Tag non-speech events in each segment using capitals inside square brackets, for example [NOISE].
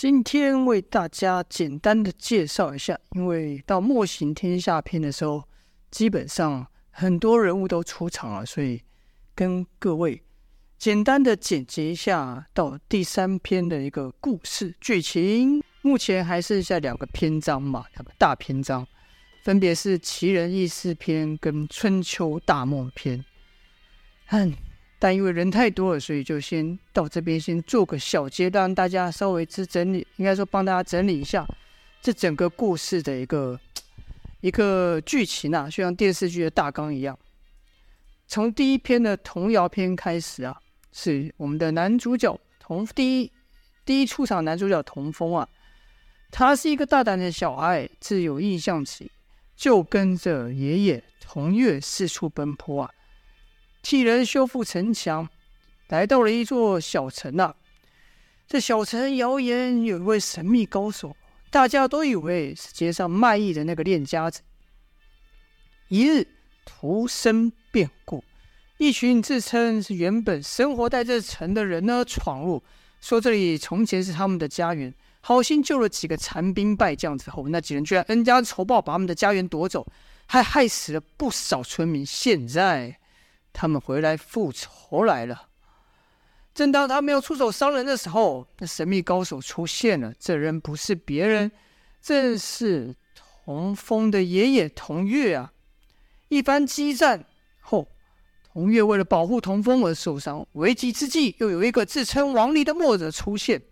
今天为大家简单的介绍一下，因为到《墨行天下篇》的时候，基本上很多人物都出场了，所以跟各位简单的简洁一下到第三篇的一个故事剧情。目前还剩下两个篇章嘛，两个大篇章，分别是《奇人异事篇》跟《春秋大梦篇》。嗯。但因为人太多了，所以就先到这边先做个小结，让大家稍微之整理，应该说帮大家整理一下这整个故事的一个 [TSK] 一个剧情啊，就像电视剧的大纲一样。从第一篇的童谣篇开始啊，是我们的男主角童第一第一出场男主角童风啊，他是一个大胆的小孩，自有印象起就跟着爷爷童月四处奔波啊。替人修复城墙，来到了一座小城啊。这小城谣言有一位神秘高手，大家都以为是街上卖艺的那个练家子。一日突生变故，一群自称是原本生活在这城的人呢，闯入，说这里从前是他们的家园，好心救了几个残兵败将之后，那几人居然恩将仇报，把他们的家园夺走，还害死了不少村民。现在。他们回来复仇来了。正当他们要出手伤人的时候，那神秘高手出现了。这人不是别人，正是童风的爷爷童月啊！一番激战后，童月为了保护童风而受伤。危急之际，又有一个自称王离的墨者出现，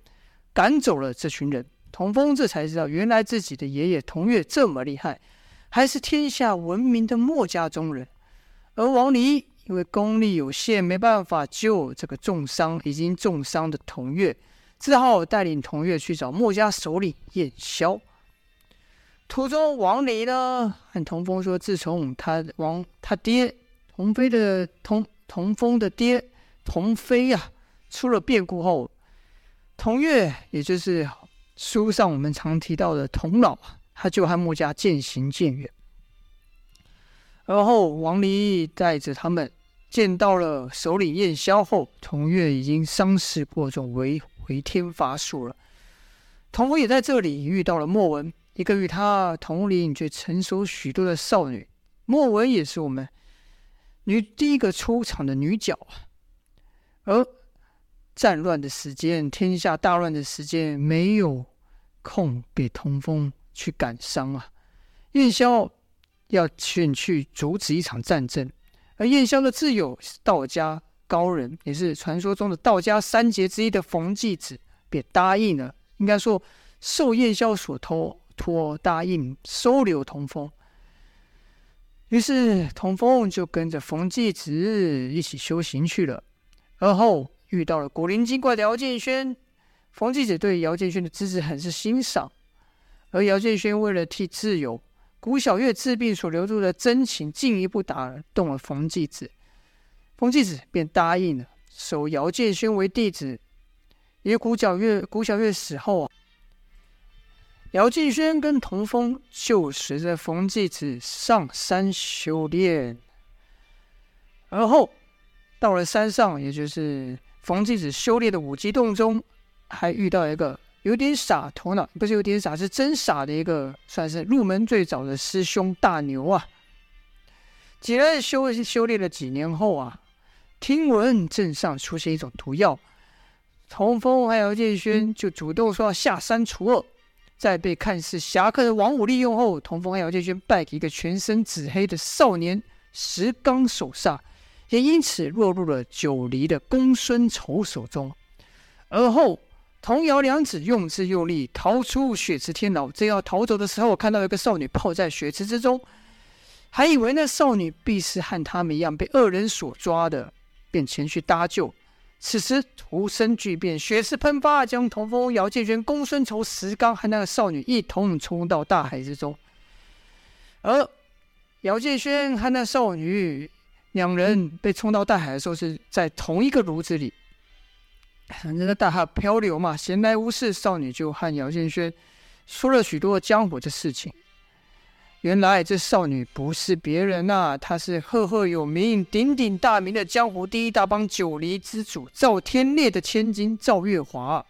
赶走了这群人。童风这才知道，原来自己的爷爷童月这么厉害，还是天下闻名的墨家中人。而王离。因为功力有限，没办法救这个重伤、已经重伤的童月，只好带领童月去找墨家首领燕萧。途中，王离呢和童风说，自从他王他爹童飞的童童风的爹童飞呀、出了变故后，童月也就是书上我们常提到的童老啊，他就和墨家渐行渐远。而后，王离带着他们。见到了首领燕萧后，童月已经伤势过重，为回天乏术了。童风也在这里遇到了莫文，一个与他同龄却成熟许多的少女。莫文也是我们女第一个出场的女角啊。而战乱的时间，天下大乱的时间，没有空给童风去感伤啊。燕萧要前去阻止一场战争。而燕萧的挚友道家高人，也是传说中的道家三杰之一的冯继子，便答应了。应该说，受燕萧所托，托答应收留童风。于是，童风就跟着冯继子一起修行去了。而后遇到了古灵精怪的姚建轩，冯继子对姚建轩的资质很是欣赏，而姚建轩为了替挚友。古小月治病所流露的真情，进一步打动了冯继子，冯继子便答应了收姚建轩为弟子。因为古小月古小月死后啊，姚建轩跟童风就随着冯继子上山修炼。而后到了山上，也就是冯继子修炼的五级洞中，还遇到一个。有点傻，头脑不是有点傻，是真傻的一个，算是入门最早的师兄大牛啊。几人修修炼了几年后啊，听闻镇上出现一种毒药，童风还有剑轩就主动说要下山除恶。在被看似侠客的王五利用后，童风还有剑轩败给一个全身紫黑的少年石刚手下，也因此落入了九黎的公孙丑手中。而后。童谣两子用之用力逃出血池天牢，正要逃走的时候，看到一个少女泡在血池之中，还以为那少女必是和他们一样被恶人所抓的，便前去搭救。此时突生巨变，血池喷发，将童风、姚建轩、公孙仇、石刚和那个少女一同冲到大海之中。而姚建轩和那少女两人被冲到大海的时候，是在同一个炉子里。反正在大海漂流嘛，闲来无事，少女就和姚建轩说了许多江湖的事情。原来这少女不是别人呐、啊，她是赫赫有名、鼎鼎大名的江湖第一大帮九黎之主赵天烈的千金赵月华。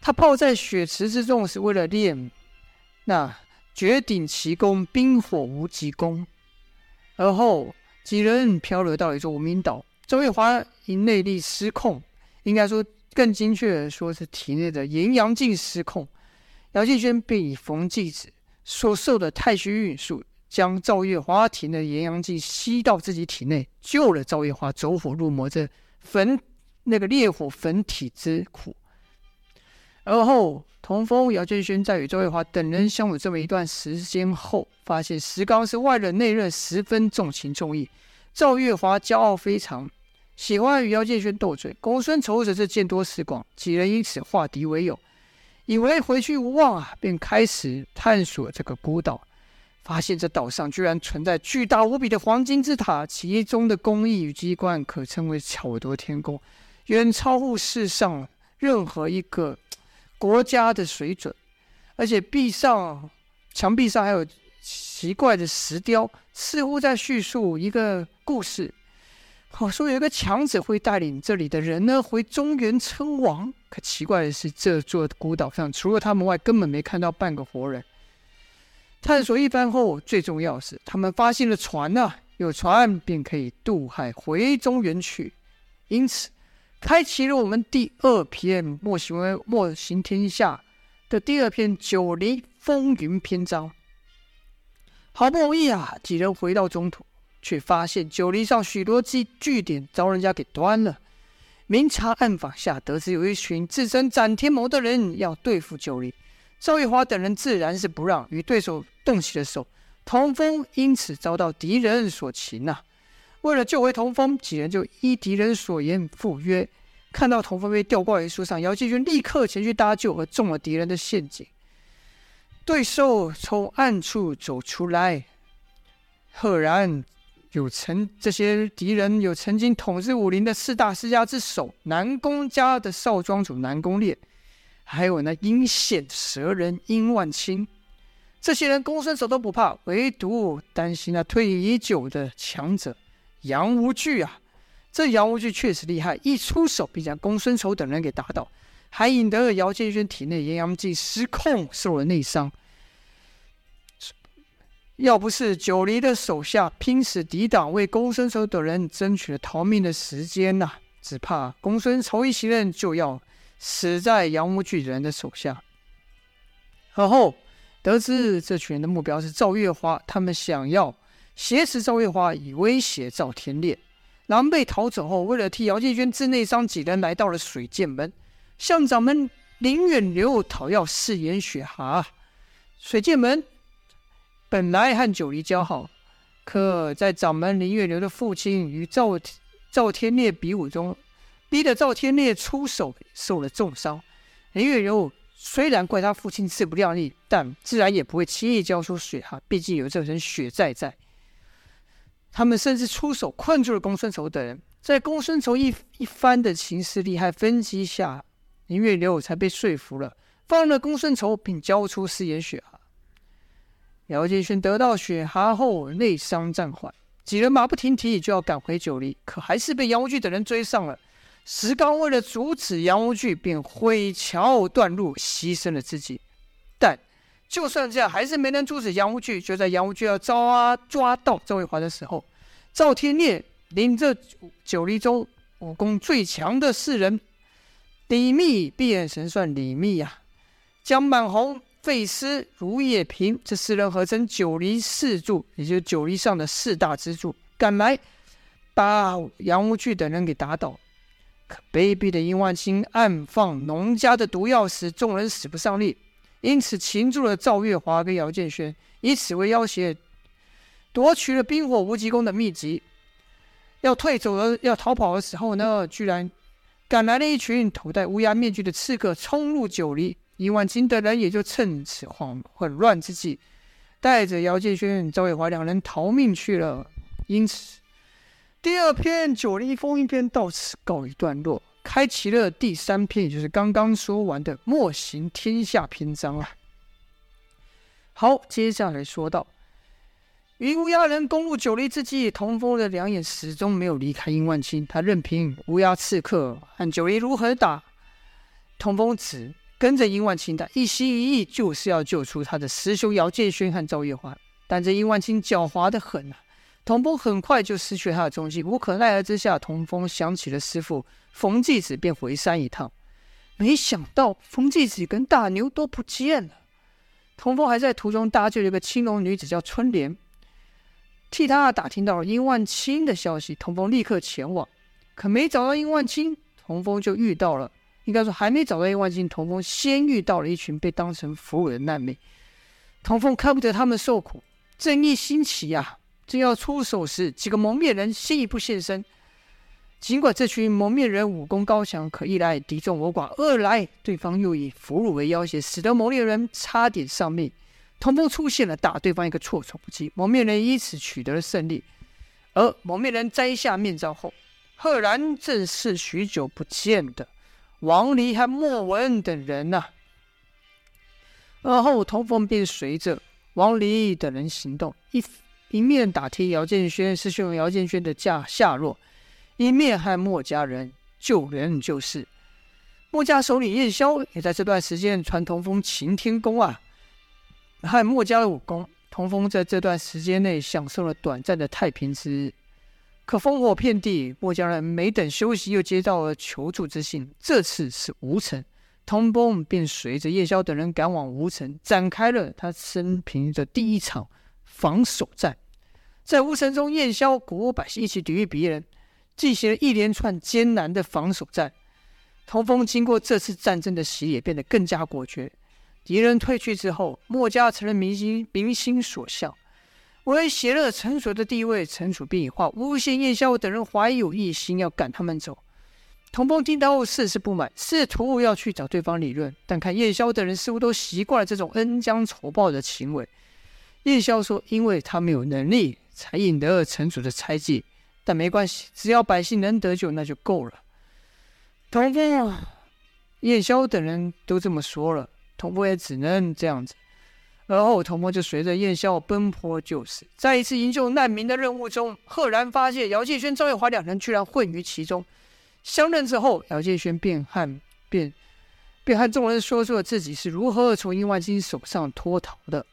他泡在血池之中，是为了练那绝顶奇功——冰火无极功。而后几人漂流到一座无名岛，赵月华因内力失控，应该说更精确的说是体内的炎阳镜失控。姚建轩便以冯继子所受的太虚运术，将赵月华体内的炎阳镜吸到自己体内，救了赵月华走火入魔，这焚那个烈火焚体之苦。而后，童风、姚建轩在与赵月华等人相处这么一段时间后，发现石刚是外冷内热，十分重情重义。赵月华骄傲非常，喜欢与姚建轩斗嘴。公孙丑则是见多识广，几人因此化敌为友，以为回去无望啊，便开始探索这个孤岛。发现这岛上居然存在巨大无比的黄金之塔，其中的工艺与机关可称为巧夺天工，远超乎世上任何一个。国家的水准，而且壁上、墙壁上还有奇怪的石雕，似乎在叙述一个故事。好说有一个强者会带领这里的人呢回中原称王。可奇怪的是，这座孤岛上除了他们外，根本没看到半个活人。探索一番后，最重要是他们发现了船呐、有船便可以渡海回中原去。因此。开启了我们第二篇《莫行莫行天下》的第二篇《九黎风云》篇章。好不容易啊，几人回到中土，却发现九黎上许多据据点遭人家给端了。明察暗访下，得知有一群自称斩天谋的人要对付九黎。赵玉华等人自然是不让，与对手动起了手。童风因此遭到敌人所擒呐、啊。为了救回童风，几人就依敌人所言赴约。看到童风被吊挂于树上，姚建军立刻前去搭救，而中了敌人的陷阱。对手从暗处走出来，赫然有曾这些敌人有曾经统治武林的四大世家之首南宫家的少庄主南宫烈，还有那阴险蛇人殷万清。这些人公孙丑都不怕，唯独担心那退役已久的强者。杨无惧啊，这杨无惧确实厉害，一出手便将公孙丑等人给打倒，还引得了姚建轩体内炎阳劲失控，受了内伤。要不是九黎的手下拼死抵挡，为公孙丑等人争取了逃命的时间呐、只怕公孙丑一行人就要死在杨无惧人的手下。而后得知这群人的目标是赵月华，他们想要。挟持赵月华以威胁赵天烈，狼狈逃走后，为了替姚建军治内伤，几人来到了水剑门，向掌门林远流讨要四眼血蛤。水剑门本来和九黎交好，可在掌门林月流的父亲与赵赵天烈比武中，逼得赵天烈出手，受了重伤。林月流虽然怪他父亲自不量力，但自然也不会轻易交出血哈，毕竟有这层血债在。他们甚至出手困住了公孙丑等人，在公孙丑一一番的情势利害分析下，林月流才被说服了，放了公孙丑，并交出四眼血哈。姚建勋得到血蛤后，内伤暂缓，几人马不停蹄就要赶回九黎，可还是被杨无惧等人追上了。石刚为了阻止杨无惧，便毁桥断路，牺牲了自己。但就算这样，还是没能阻止杨无惧。就在杨无惧要抓抓到赵卫华的时候，赵天烈领着九黎中武功最强的四人李密、闭眼神算李密呀、啊，江满红、费丝、卢也平这四人合称九黎四柱，也就是九黎上的四大支柱，赶来把杨无惧等人给打倒。可卑鄙的殷万清暗放农家的毒药时，众人使不上力。因此，擒住了赵月华跟姚建轩，以此为要挟，夺取了冰火无极功的秘籍。要退走的，[LAUGHS] 要逃跑的时候呢，居然赶来了一群头戴乌鸦面具的刺客，冲入九黎。殷万金等人也就趁此慌混乱之际，带着姚建轩、赵月华两人逃命去了。因此，第二篇《九黎风云篇》到此告一段落。开启了第三篇，也就是刚刚说完的“莫行天下”篇章啊。好，接下来说到，与乌鸦人攻入九黎之际，童风的两眼始终没有离开殷万清，他任凭乌鸦刺客和九黎如何打，童风只跟着殷万青，的一心一意就是要救出他的师兄姚建轩和赵月华。但这殷万青狡猾的很啊！童风很快就失去了他的踪迹，无可奈何之下，童风想起了师父冯继子，便回山一趟。没想到冯继子跟大牛都不见了。童风还在途中搭救了一个青楼女子，叫春莲，替他打听到了殷万青的消息。童风立刻前往，可没找到殷万青，童风就遇到了。应该说，还没找到一万青，童风先遇到了一群被当成俘虏的难民。童风看不得他们受苦，正义兴起呀、正要出手时，几个蒙面人先一步现身。尽管这群蒙面人武功高强，可一来敌众我寡，二来对方又以俘虏为要挟，使得蒙面人差点丧命。童风出现了，打对方一个措手不及，蒙面人因此取得了胜利。而蒙面人摘下面罩后，赫然正是许久不见的。王离和莫文等人呐、而后童风便随着王离等人行动，一一面打听姚建轩师兄姚建轩的下下落，一面和墨家人救人救世。墨家首领燕霄也在这段时间传童风擎天功啊，和墨家的武功。童风在这段时间内享受了短暂的太平之日。可烽火遍地，墨家人没等休息，又接到了求助之信。这次是吴城，童风便随着叶萧等人赶往吴城，展开了他生平的第一场防守战。在吴城中，叶萧鼓舞百姓一起抵御敌人，进行了一连串艰难的防守战。童风经过这次战争的洗礼，变得更加果决。敌人退去之后，墨家成了民心民心所向。为显了陈楚的地位，陈楚便以化诬陷燕霄等人怀有异心，要赶他们走。童风听到后甚是不满，试图要去找对方理论，但看燕霄等人似乎都习惯了这种恩将仇报的行为。燕霄说：“因为他没有能力，才引得了城主的猜忌，但没关系，只要百姓能得救，那就够了。”童风、燕霄等人都这么说了，童风也只能这样子。而后，童风就随着燕霄奔波救死，在一次营救难民的任务中，赫然发现姚建轩、赵月华两人居然混于其中。相认之后，姚建轩便和便便和众人说出了自己是如何从殷万青手上脱逃的。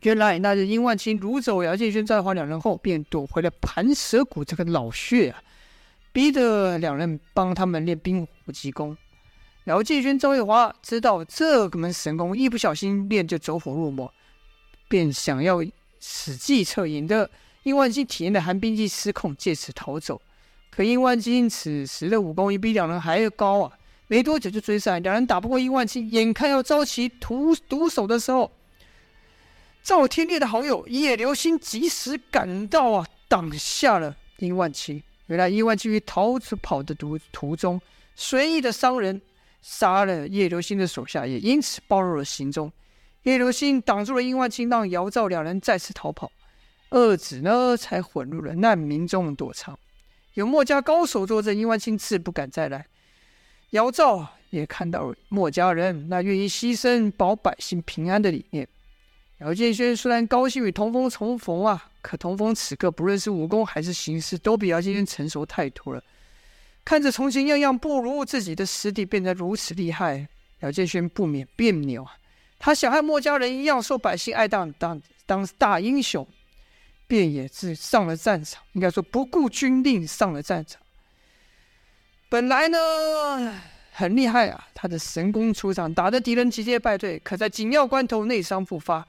原来那日殷万青掳走姚建轩、赵月华两人后，便躲回了盘蛇谷这个老穴啊，逼得两人帮他们练冰火急功。姚继轩、赵月华知道这个门神功，一不小心练就走火入魔，便想要使计策，引得殷万金体验的寒冰技失控，借此逃走。可殷万金此时的武功也比两人还要高啊！没多久就追上来，两人打不过殷万金，眼看要遭其毒毒手的时候，赵天烈的好友叶流星及时赶到啊，挡下了殷万金。原来殷万金于逃出跑的途途中，随意的伤人。杀了叶流星的手下，也因此暴露了行踪。叶流星挡住了殷万青，让姚兆两人再次逃跑，二子呢才混入了难民中躲藏。有墨家高手坐镇，殷万青自不敢再来。姚兆也看到了墨家人那愿意牺牲保百姓平安的理念。姚建轩虽然高兴与童风重逢啊，可童风此刻不论是武功还是行事，都比姚建轩成熟太多了。看着从前样样不如自己的师弟变得如此厉害，姚建轩不免别扭啊！他想和墨家人一样受百姓爱戴，当当大英雄，便也是上了战场。应该说不顾军令上了战场。本来呢很厉害啊，他的神功出场，打得敌人节节败退。可在紧要关头内伤复发，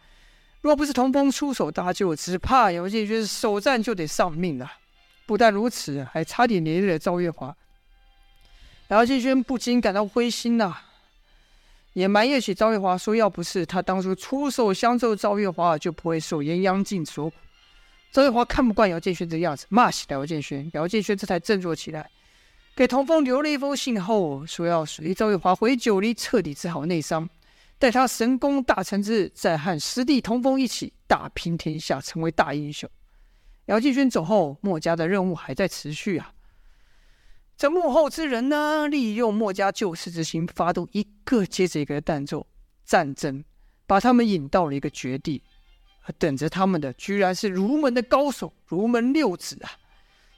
若不是童风出手搭救，只怕姚建轩首战就得丧命了。不但如此，还差点连累了赵月华。姚建轩不禁感到灰心呐、啊，也埋怨起赵月华说：“要不是他当初出手相救赵月华，就不会受严阳靖所苦。”赵月华看不惯姚建轩这样子，骂起姚建轩。姚建轩这才振作起来，给童风留了一封信后，说要随赵月华回九黎，彻底治好内伤，待他神功大成之日，再和师弟童风一起打拼天下，成为大英雄。姚建轩走后，墨家的任务还在持续啊。这幕后之人呢，利用墨家救世之心，发动一个接着一个的弹奏战争，把他们引到了一个绝地。而等着他们的，居然是儒门的高手，儒门六子啊！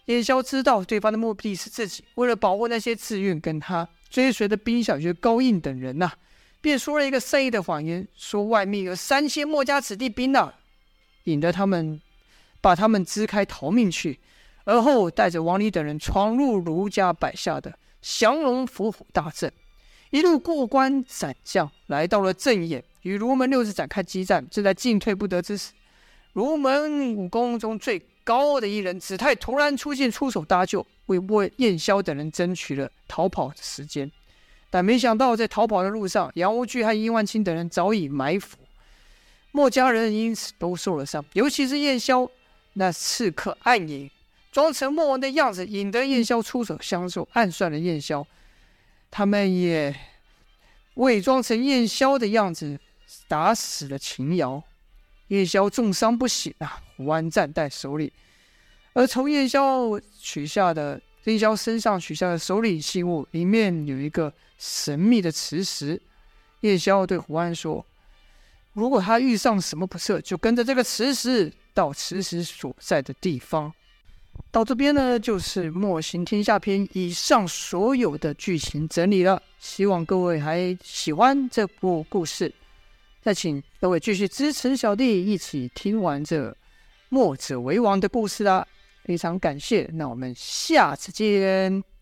燕霄知道对方的目的是自己，为了保护那些自愿跟他追随的兵小学高印等人呐、便说了一个善意的谎言，说外面有三千墨家子弟兵呢、引得他们把他们支开逃命去。而后带着王离等人闯入卢家摆下的降龙伏虎大阵，一路过关斩将，来到了阵眼，与卢门六子展开激战。正在进退不得之时，卢门武功中最高的一人子泰突然出现，出手搭救，为为燕霄等人争取了逃跑的时间。但没想到，在逃跑的路上，杨无惧和殷万清等人早已埋伏，墨家人因此都受了伤，尤其是燕霄那刺客暗影，装成莫文的样子，引得燕霄出手相助，暗算了燕霄。他们也伪装成燕霄的样子，打死了秦瑶。燕霄重伤不醒啊，胡安暂带手里。而从燕霄取下的燕霄身上取下的手里信物，里面有一个神秘的磁石。燕霄对胡安说：“如果他遇上什么不测，就跟着这个磁石到磁石所在的地方。”到这边呢，就是《墨行天下篇》以上所有的剧情整理了。希望各位还喜欢这部故事。再请各位继续支持小弟，一起听完这墨者为王的故事啦！非常感谢，那我们下次见。